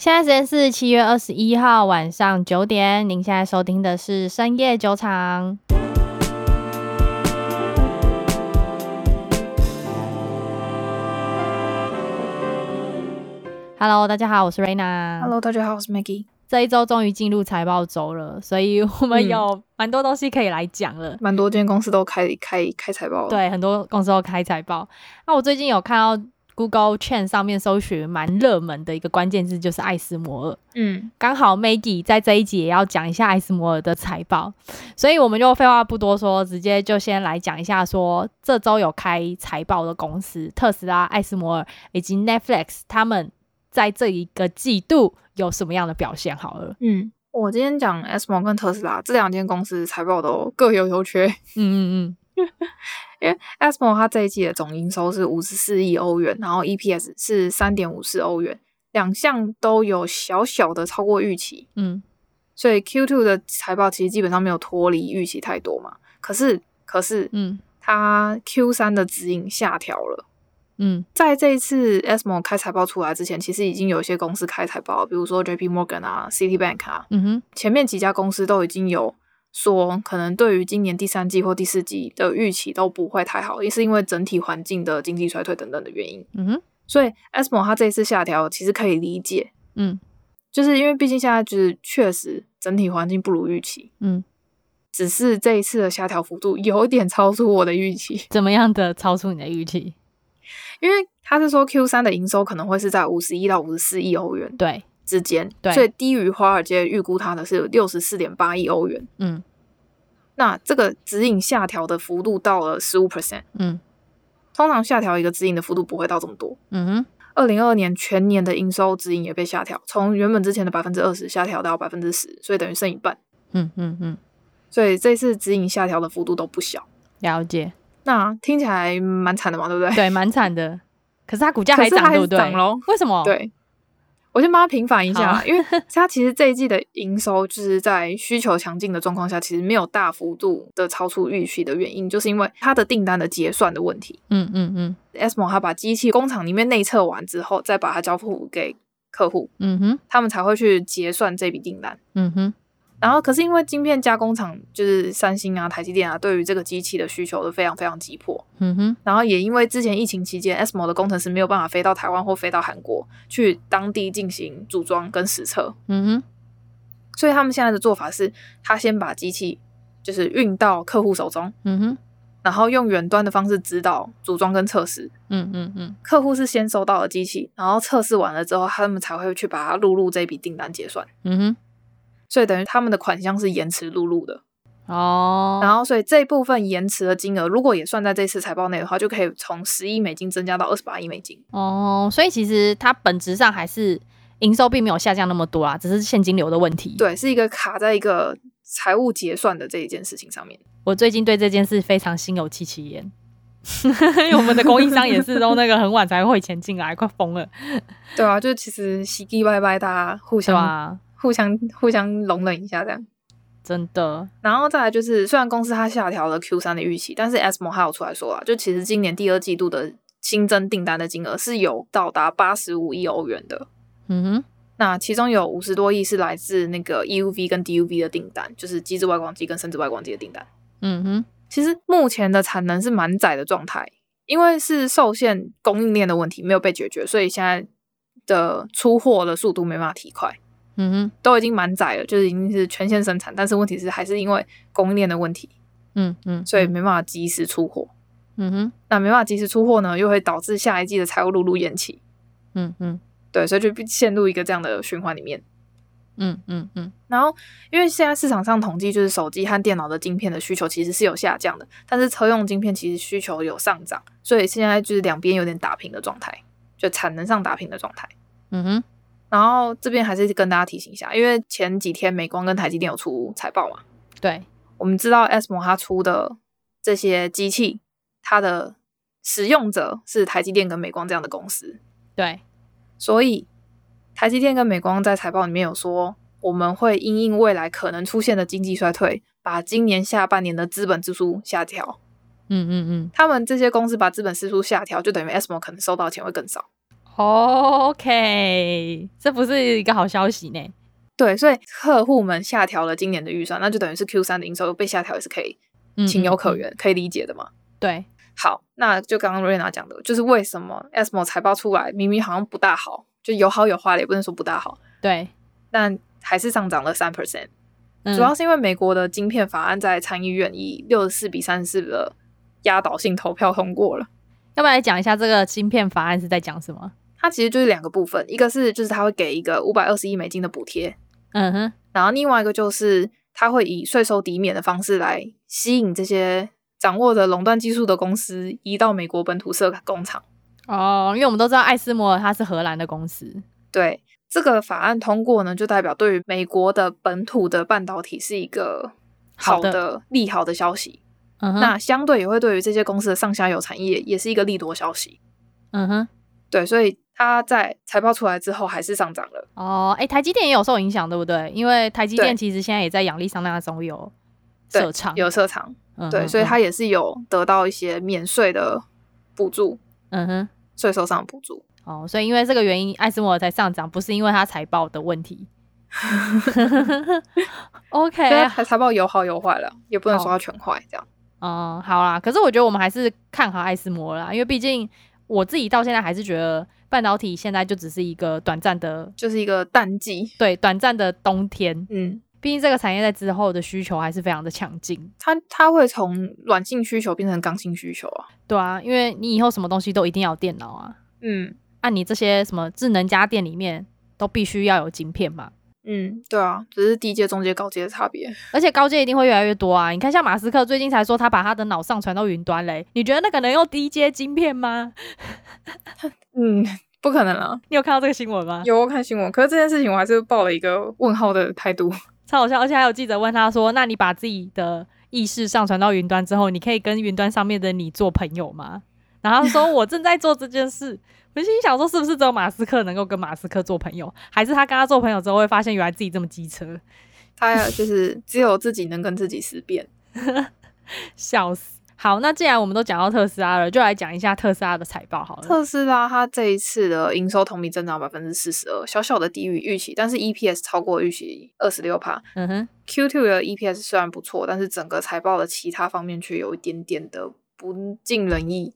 现在时间是七月二十一号晚上九点，您现在收听的是深夜酒场。Hello，大家好，我是 Raina。Hello，大家好，我是 Maggie。这一周终于进入财报周了，所以我们有蛮多东西可以来讲了。蛮、嗯、多间公司都开开开财报了，对，很多公司都开财报。那我最近有看到。Google Trend 上面搜寻蛮热门的一个关键字就是艾斯摩尔，嗯，刚好 Maggie 在这一集也要讲一下艾斯摩尔的财报，所以我们就废话不多说，直接就先来讲一下说这周有开财报的公司，特斯拉、艾斯摩尔以及 Netflix，他们在这一个季度有什么样的表现？好了，嗯，我今天讲艾斯摩尔跟特斯拉这两间公司财报都各有优缺，嗯嗯嗯。因为 ASML 它这一季的总营收是五十四亿欧元，然后 EPS 是三点五四欧元，两项都有小小的超过预期，嗯，所以 Q2 的财报其实基本上没有脱离预期太多嘛。可是，可是，嗯，它 Q3 的指引下调了，嗯，在这一次 ASML 开财报出来之前，其实已经有一些公司开财报，比如说 JP Morgan 啊、Citibank 啊，嗯哼，前面几家公司都已经有。说可能对于今年第三季或第四季的预期都不会太好，也是因为整体环境的经济衰退等等的原因。嗯哼，所以 ASMO 它这一次下调其实可以理解。嗯，就是因为毕竟现在就是确实整体环境不如预期。嗯，只是这一次的下调幅度有点超出我的预期。怎么样的超出你的预期？因为他是说 Q 三的营收可能会是在五十一到五十四亿欧元。对。之间，所以低于华尔街预估它的是六十四点八亿欧元。嗯，那这个指引下调的幅度到了十五 percent。嗯，通常下调一个指引的幅度不会到这么多。嗯哼，二零二二年全年的营收指引也被下调，从原本之前的百分之二十下调到百分之十，所以等于剩一半。嗯嗯嗯，所以这次指引下调的幅度都不小。了解，那听起来蛮惨的嘛，对不对？对，蛮惨的。可是它股价还涨，对不对？为什么？对。我先帮他平反一下，因为他其实这一季的营收就是在需求强劲的状况下，其实没有大幅度的超出预期的原因，就是因为他的订单的结算的问题。嗯嗯嗯，ASML 他把机器工厂里面内测完之后，再把它交付给客户，嗯哼，他们才会去结算这笔订单。嗯哼。然后，可是因为晶片加工厂就是三星啊、台积电啊，对于这个机器的需求都非常非常急迫。嗯哼。然后也因为之前疫情期间，ASML 的工程师没有办法飞到台湾或飞到韩国去当地进行组装跟实测。嗯哼。所以他们现在的做法是，他先把机器就是运到客户手中。嗯哼。然后用远端的方式指导组装跟测试。嗯嗯嗯。客户是先收到了机器，然后测试完了之后，他们才会去把它录入这笔订单结算。嗯哼。所以等于他们的款项是延迟录入的哦，oh. 然后所以这部分延迟的金额，如果也算在这次财报内的话，就可以从十亿美金增加到二十八亿美金哦。Oh, 所以其实它本质上还是营收并没有下降那么多啊，只是现金流的问题。对，是一个卡在一个财务结算的这一件事情上面。我最近对这件事非常心有戚戚焉，因为我们的供应商也是都那个很晚才汇钱进来，快疯了。对啊，就其实喜气拜拜，大家互相。互相互相容忍一下，这样真的。然后再来就是，虽然公司它下调了 Q 三的预期，但是 ASML 还有出来说啊，就其实今年第二季度的新增订单的金额是有到达八十五亿欧元的。嗯哼，那其中有五十多亿是来自那个 EUV 跟 DUV 的订单，就是机制外光机跟深紫外光机的订单。嗯哼，其实目前的产能是满载的状态，因为是受限供应链的问题没有被解决，所以现在的出货的速度没办法提快。嗯哼，都已经蛮窄了，就是已经是全线生产，但是问题是还是因为供应链的问题，嗯嗯，所以没办法及时出货，嗯哼，那没办法及时出货呢，又会导致下一季的财务录入延期，嗯嗯，对，所以就陷入一个这样的循环里面，嗯嗯嗯，然后因为现在市场上统计就是手机和电脑的晶片的需求其实是有下降的，但是车用晶片其实需求有上涨，所以现在就是两边有点打平的状态，就产能上打平的状态，嗯哼。然后这边还是跟大家提醒一下，因为前几天美光跟台积电有出财报嘛。对，我们知道 ASML 它出的这些机器，它的使用者是台积电跟美光这样的公司。对，所以台积电跟美光在财报里面有说，我们会因应未来可能出现的经济衰退，把今年下半年的资本支出下调。嗯嗯嗯，他们这些公司把资本支出下调，就等于 ASML 可能收到的钱会更少。OK，这不是一个好消息呢。对，所以客户们下调了今年的预算，那就等于是 Q 三的营收被下调也是可以情有可原，嗯嗯嗯可以理解的嘛。对，好，那就刚刚瑞娜讲的，就是为什么 ASML 财报出来明明好像不大好，就有好有坏，也不能说不大好。对，但还是上涨了三 percent，主要是因为美国的晶片法案在参议院以六十四比三十四的压倒性投票通过了。要不要来讲一下这个晶片法案是在讲什么？它其实就是两个部分，一个是就是它会给一个五百二十亿美金的补贴，嗯哼，然后另外一个就是它会以税收抵免的方式来吸引这些掌握着垄断技术的公司移到美国本土设工厂。哦，因为我们都知道艾斯摩尔它是荷兰的公司，对，这个法案通过呢，就代表对于美国的本土的半导体是一个好的，好的利好的消息。嗯哼，那相对也会对于这些公司的上下游产业也是一个利多消息。嗯哼，对，所以。它在财报出来之后还是上涨了哦，哎、欸，台积电也有受影响，对不对？因为台积电其实现在也在亚利桑那州有设厂，有设厂，嗯、对，所以它也是有得到一些免税的补助，嗯哼，税收上的补助。哦，所以因为这个原因，艾斯摩尔才上涨，不是因为它财报的问题。OK，它财报有好有坏了，也不能说它全坏这样。嗯，好啦，可是我觉得我们还是看好艾斯摩尔啦，因为毕竟我自己到现在还是觉得。半导体现在就只是一个短暂的，就是一个淡季，对，短暂的冬天。嗯，毕竟这个产业在之后的需求还是非常的强劲，它它会从软性需求变成刚性需求啊。对啊，因为你以后什么东西都一定要有电脑啊。嗯，按你这些什么智能家电里面都必须要有晶片嘛。嗯，对啊，只是低阶、中阶、高阶的差别，而且高阶一定会越来越多啊！你看，像马斯克最近才说他把他的脑上传到云端嘞，你觉得那个能用低阶晶片吗？嗯。不可能了，你有看到这个新闻吗？有，我看新闻。可是这件事情我还是抱了一个问号的态度，超好笑。而且还有记者问他说：“那你把自己的意识上传到云端之后，你可以跟云端上面的你做朋友吗？”然后他说：“我正在做这件事。”我心想说：“是不是只有马斯克能够跟马斯克做朋友？还是他跟他做朋友之后会发现原来自己这么机车？他就是只有自己能跟自己思辨，笑死。”好，那既然我们都讲到特斯拉了，就来讲一下特斯拉的财报好了。特斯拉它这一次的营收同比增长百分之四十二，小小的低于预期，但是 EPS 超过预期二十六帕。嗯哼，Q2 的 EPS 虽然不错，但是整个财报的其他方面却有一点点的不尽人意。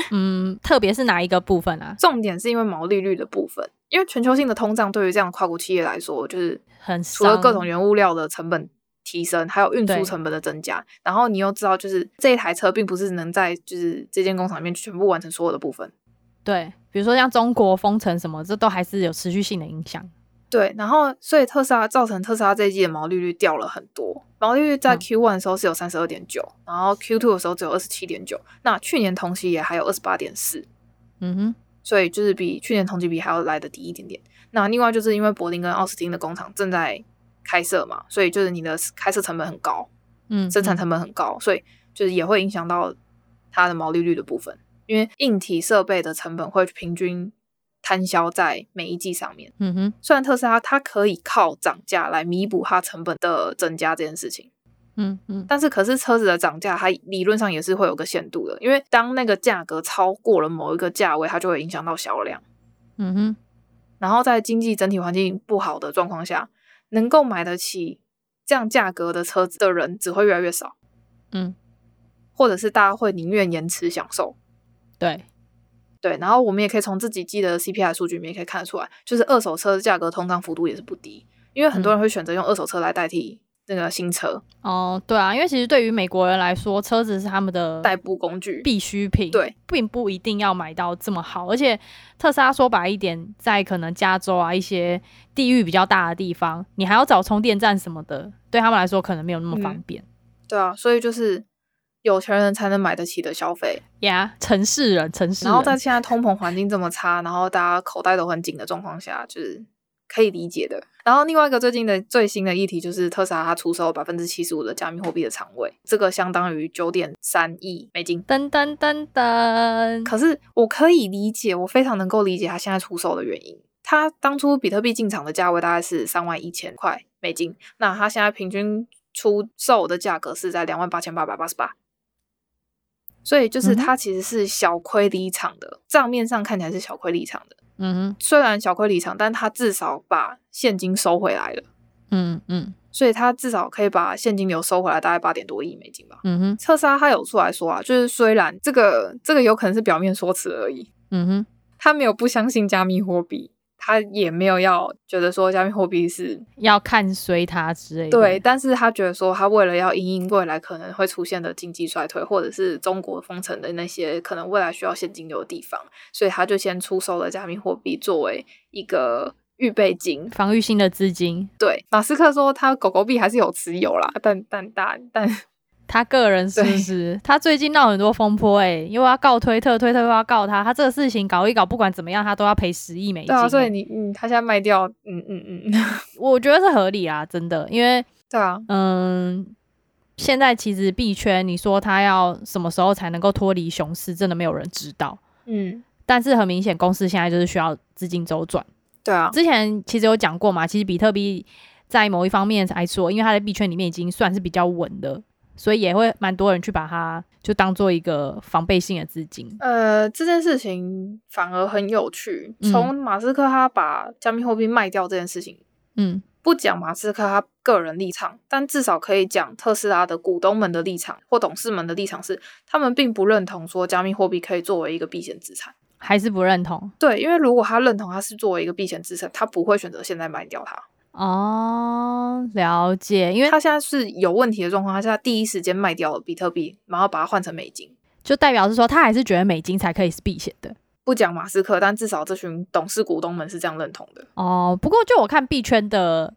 嗯，特别是哪一个部分啊？重点是因为毛利率的部分，因为全球性的通胀对于这样跨国企业来说，就是很除了各种原物料的成本。提升，还有运输成本的增加，然后你又知道，就是这一台车并不是能在就是这间工厂里面全部完成所有的部分。对，比如说像中国封城什么，这都还是有持续性的影响。对，然后所以特斯拉造成特斯拉这一季的毛利率掉了很多，毛利率在 Q one 的时候是有三十二点九，然后 Q two 的时候只有二十七点九，那去年同期也还有二十八点四。嗯哼，所以就是比去年同期比还要来的低一点点。那另外就是因为柏林跟奥斯汀的工厂正在开设嘛，所以就是你的开设成本很高，嗯，生产成本很高，所以就是也会影响到它的毛利率的部分，因为硬体设备的成本会平均摊销在每一季上面。嗯哼，虽然特斯拉它可以靠涨价来弥补它成本的增加这件事情，嗯嗯，但是可是车子的涨价它理论上也是会有个限度的，因为当那个价格超过了某一个价位，它就会影响到销量。嗯哼，然后在经济整体环境不好的状况下。能够买得起这样价格的车子的人只会越来越少，嗯，或者是大家会宁愿延迟享受，对，对，然后我们也可以从自己记得 CPI 数据里面也可以看得出来，就是二手车的价格通胀幅度也是不低，因为很多人会选择用二手车来代替。那个新车哦，对啊，因为其实对于美国人来说，车子是他们的代步工具、必需品，对，并不一定要买到这么好。而且特斯拉说白一点，在可能加州啊一些地域比较大的地方，你还要找充电站什么的，对他们来说可能没有那么方便。嗯、对啊，所以就是有钱人才能买得起的消费呀，yeah, 城市人，城市人。然后在现在通膨环境这么差，然后大家口袋都很紧的状况下，就是。可以理解的。然后另外一个最近的最新的议题就是特斯拉它出售百分之七十五的加密货币的仓位，这个相当于九点三亿美金。噔噔噔噔。可是我可以理解，我非常能够理解它现在出售的原因。它当初比特币进场的价位大概是三万一千块美金，那它现在平均出售的价格是在两万八千八百八十八。所以就是它其实是小亏离场的，账、嗯、面上看起来是小亏离场的。嗯哼，虽然小亏离场，但它至少把现金收回来了。嗯嗯，所以它至少可以把现金流收回来，大概八点多亿美金吧。嗯哼，特斯拉他有出来说啊，就是虽然这个这个有可能是表面说辞而已。嗯哼，他没有不相信加密货币。他也没有要觉得说加密货币是要看衰它之类的，对，但是他觉得说他为了要因应未来可能会出现的经济衰退，或者是中国封城的那些可能未来需要现金流的地方，所以他就先出售了加密货币作为一个预备金、防御性的资金。对，马斯克说他狗狗币还是有持有啦，但但但但。他个人是不是？他最近闹很多风波，哎，因为要告推特，推特又要告他，他这个事情搞一搞，不管怎么样，他都要赔十亿美金。对啊，所以你，嗯，他现在卖掉，嗯嗯嗯，我觉得是合理啊，真的，因为，对啊，嗯，现在其实币圈，你说他要什么时候才能够脱离熊市，真的没有人知道。嗯，但是很明显，公司现在就是需要资金周转。对啊，之前其实有讲过嘛，其实比特币在某一方面来说，因为它在币圈里面已经算是比较稳的。所以也会蛮多人去把它就当做一个防备性的资金。呃，这件事情反而很有趣。从马斯克他把加密货币卖掉这件事情，嗯，不讲马斯克他个人立场，但至少可以讲特斯拉的股东们的立场或董事们的立场是，他们并不认同说加密货币可以作为一个避险资产，还是不认同？对，因为如果他认同它是作为一个避险资产，他不会选择现在卖掉它。哦，了解，因为他现在是有问题的状况，他现在第一时间卖掉了比特币，然后把它换成美金，就代表是说他还是觉得美金才可以是避险的。不讲马斯克，但至少这群董事股东们是这样认同的。哦，不过就我看币圈的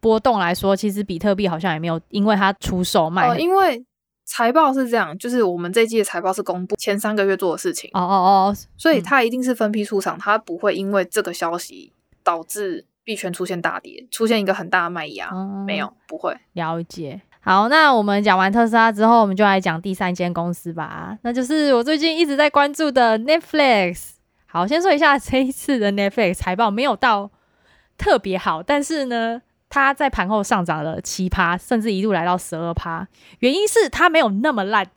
波动来说，其实比特币好像也没有因为它出售卖。哦，因为财报是这样，就是我们这一季的财报是公布前三个月做的事情。哦哦哦，所以它一定是分批出场，它不会因为这个消息导致。币圈出现大跌，出现一个很大的卖压，嗯，没有，不会。了解。好，那我们讲完特斯拉之后，我们就来讲第三间公司吧，那就是我最近一直在关注的 Netflix。好，先说一下这一次的 Netflix 财报没有到特别好，但是呢，它在盘后上涨了七趴，甚至一度来到十二趴。原因是它没有那么烂。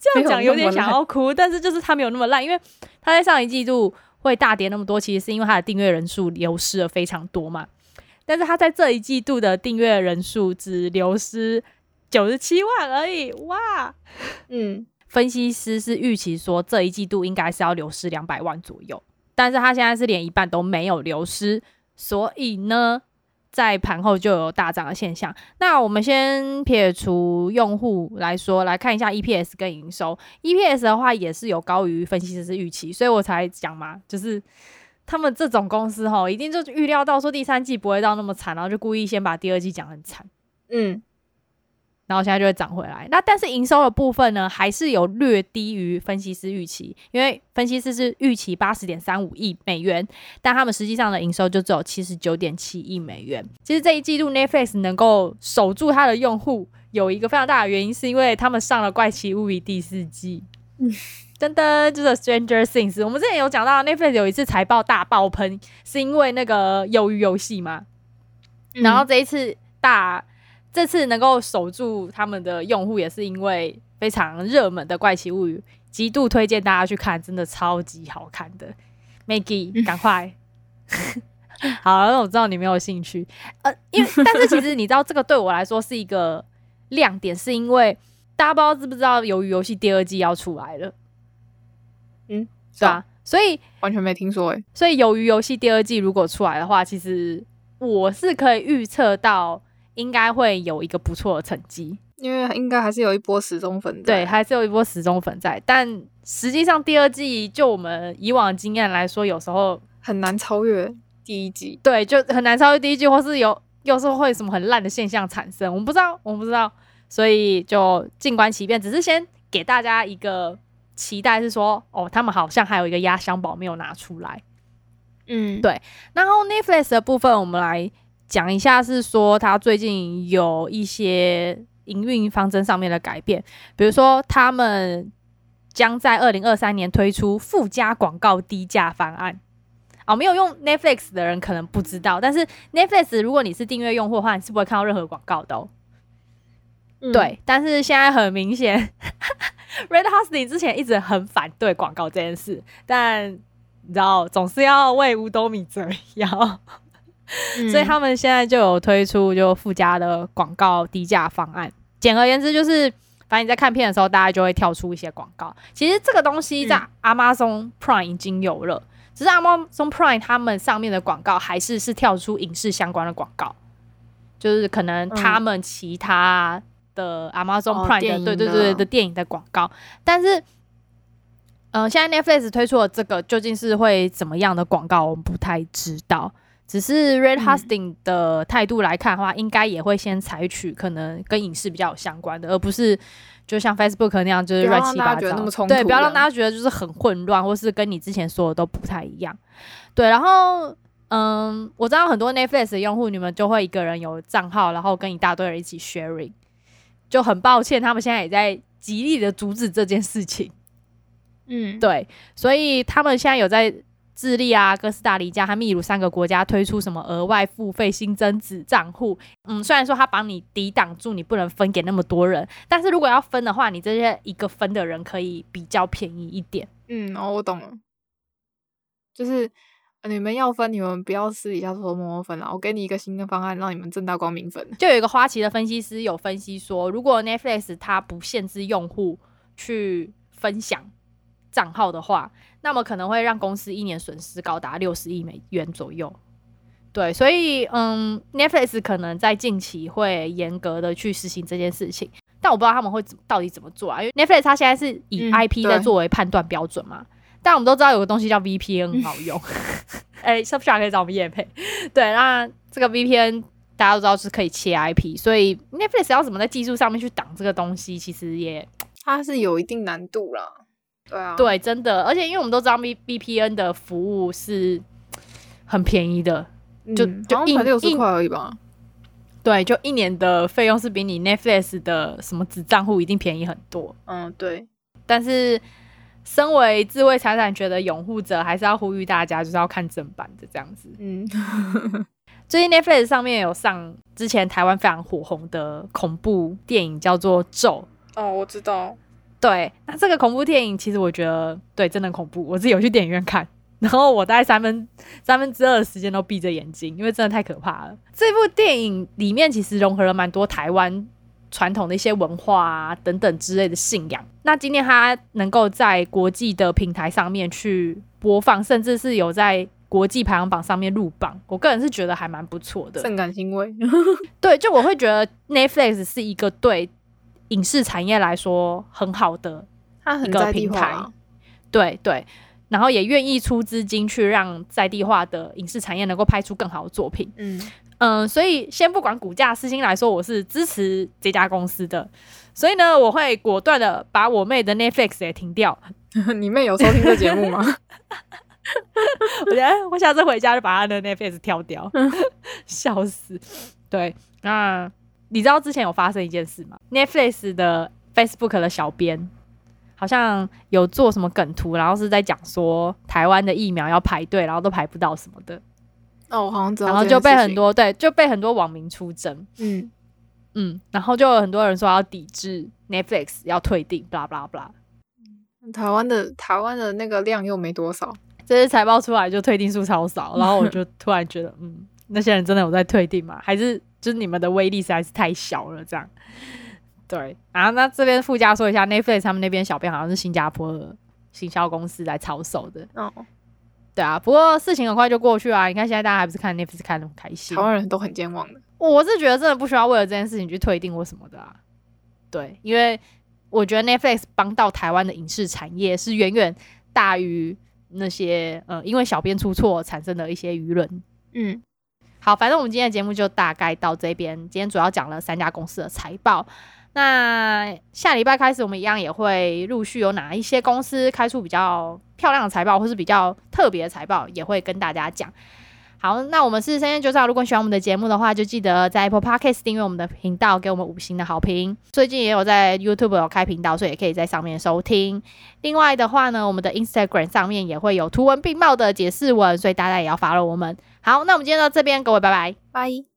这样讲有点想要哭，但是就是它没有那么烂，因为它在上一季度。会大跌那么多，其实是因为它的订阅人数流失了非常多嘛。但是它在这一季度的订阅人数只流失九十七万而已，哇！嗯，分析师是预期说这一季度应该是要流失两百万左右，但是它现在是连一半都没有流失，所以呢。在盘后就有大涨的现象。那我们先撇除用户来说，来看一下 EPS 跟营收。EPS 的话也是有高于分析师预期，所以我才讲嘛，就是他们这种公司哈，一定就预料到说第三季不会到那么惨，然后就故意先把第二季讲很惨。嗯。然后现在就会涨回来。那但是营收的部分呢，还是有略低于分析师预期，因为分析师是预期八十点三五亿美元，但他们实际上的营收就只有七十九点七亿美元。其实这一季度 Netflix 能够守住它的用户，有一个非常大的原因，是因为他们上了《怪奇物语》第四季。嗯，真的就是 Stranger Things。我们之前有讲到 Netflix 有一次财报大爆喷，是因为那个鱿鱼游戏嘛。然后这一次大。这次能够守住他们的用户，也是因为非常热门的《怪奇物语》，极度推荐大家去看，真的超级好看的。Maggie，赶快！好，那我知道你没有兴趣，呃，因为但是其实你知道，这个对我来说是一个亮点，是因为大家不知道知不知道，鱿鱼游戏第二季要出来了。嗯，是啊，所以完全没听说诶。所以鱿鱼游戏第二季如果出来的话，其实我是可以预测到。应该会有一个不错的成绩，因为应该还是有一波死忠粉在，对，还是有一波死忠粉在。但实际上第二季，就我们以往的经验来说，有时候很难超越第一季，对，就很难超越第一季，或是有有时候会什么很烂的现象产生，我们不知道，我们不知道，所以就静观其变，只是先给大家一个期待，是说哦，他们好像还有一个压箱宝没有拿出来，嗯，对。然后 Netflix 的部分，我们来。讲一下是说，他最近有一些营运方针上面的改变，比如说他们将在二零二三年推出附加广告低价方案。哦，没有用 Netflix 的人可能不知道，但是 Netflix 如果你是订阅用户的话，你是不会看到任何广告的哦。嗯、对，但是现在很明显，Red Hosting 之前一直很反对广告这件事，但你知道，总是要为五斗米折腰，嗯、所以他们现在就有推出就附加的广告低价方案。简而言之，就是反正你在看片的时候，大家就会跳出一些广告。其实这个东西在 Amazon Prime 已经有了，嗯、只是 Amazon Prime 他们上面的广告还是是跳出影视相关的广告，就是可能他们其他。的 Amazon Prime 的、哦、对对对的电影的广告，但是，嗯、呃，现在 Netflix 推出的这个究竟是会怎么样的广告，我们不太知道。只是 Red Hosting 的态度来看的话，嗯、应该也会先采取可能跟影视比较有相关的，而不是就像 Facebook 那样就是乱七八糟。对，不要让大家觉得就是很混乱，或是跟你之前说的都不太一样。对，然后，嗯，我知道很多 Netflix 的用户，你们就会一个人有账号，然后跟一大堆人一起 sharing。就很抱歉，他们现在也在极力的阻止这件事情。嗯，对，所以他们现在有在智利啊、哥斯达黎加和秘鲁三个国家推出什么额外付费新增子账户。嗯，虽然说它帮你抵挡住，你不能分给那么多人，但是如果要分的话，你这些一个分的人可以比较便宜一点。嗯，哦，我懂了，就是。你们要分，你们不要私底下偷偷摸摸分了。我给你一个新的方案，让你们正大光明分。就有一个花旗的分析师有分析说，如果 Netflix 它不限制用户去分享账号的话，那么可能会让公司一年损失高达六十亿美元左右。对，所以嗯，Netflix 可能在近期会严格的去实行这件事情，但我不知道他们会到底怎么做啊？因为 Netflix 它现在是以 IP 在作为判断标准嘛。嗯但我们都知道有个东西叫 VPN 很好用，哎、欸，是不是可以找我们叶配？对，那这个 VPN 大家都知道是可以切 IP，所以 Netflix 要怎么在技术上面去挡这个东西，其实也它是有一定难度啦。对啊，对，真的，而且因为我们都知道 B B P N 的服务是很便宜的，就、嗯、就一六十块而已吧。对，就一年的费用是比你 Netflix 的什么子账户一定便宜很多。嗯，对，但是。身为智慧财产权的拥护者，还是要呼吁大家，就是要看正版的这样子。嗯，最近 Netflix 上面有上之前台湾非常火红的恐怖电影，叫做《咒》。哦，我知道。对，那这个恐怖电影其实我觉得，对，真的恐怖。我自己有去电影院看，然后我大概三分三分之二的时间都闭着眼睛，因为真的太可怕了。这部电影里面其实融合了蛮多台湾。传统的一些文化啊等等之类的信仰，那今天它能够在国际的平台上面去播放，甚至是有在国际排行榜上面入榜，我个人是觉得还蛮不错的，甚感欣慰。对，就我会觉得 Netflix 是一个对影视产业来说很好的一个平台，对对，然后也愿意出资金去让在地化的影视产业能够拍出更好的作品，嗯。嗯，所以先不管股价，私心来说，我是支持这家公司的。所以呢，我会果断的把我妹的 Netflix 也停掉。你妹有收听这节目吗？我觉得我下次回家就把她的 Netflix 跳掉，笑死。对，那你知道之前有发生一件事吗？Netflix 的 Facebook 的小编好像有做什么梗图，然后是在讲说台湾的疫苗要排队，然后都排不到什么的。哦，我好像知道。然后就被很多对，就被很多网民出征。嗯嗯，然后就有很多人说要抵制 Netflix，要退订，blah blah blah。台湾的台湾的那个量又没多少，这次财报出来就退订数超少，然后我就突然觉得，嗯，那些人真的有在退订吗？还是就是你们的威力实在是太小了？这样。对，然后那这边附加说一下，Netflix 他们那边小编好像是新加坡的行销公司来操守的。哦。对啊，不过事情很快就过去啊。你看现在大家还不是看 Netflix 看得很开心，台湾人都很健忘的。我是觉得真的不需要为了这件事情去退订或什么的啊。对，因为我觉得 Netflix 帮到台湾的影视产业是远远大于那些呃因为小编出错产生的一些舆论。嗯，好，反正我们今天的节目就大概到这边。今天主要讲了三家公司的财报。那下礼拜开始，我们一样也会陆续有哪一些公司开出比较漂亮的财报，或是比较特别的财报，也会跟大家讲。好，那我们是三千九兆。如果喜欢我们的节目的话，就记得在 Apple Podcast 订阅我们的频道，给我们五星的好评。最近也有在 YouTube 有开频道，所以也可以在上面收听。另外的话呢，我们的 Instagram 上面也会有图文并茂的解释文，所以大家也要 follow 我们。好，那我们今天到这边，各位拜拜，拜。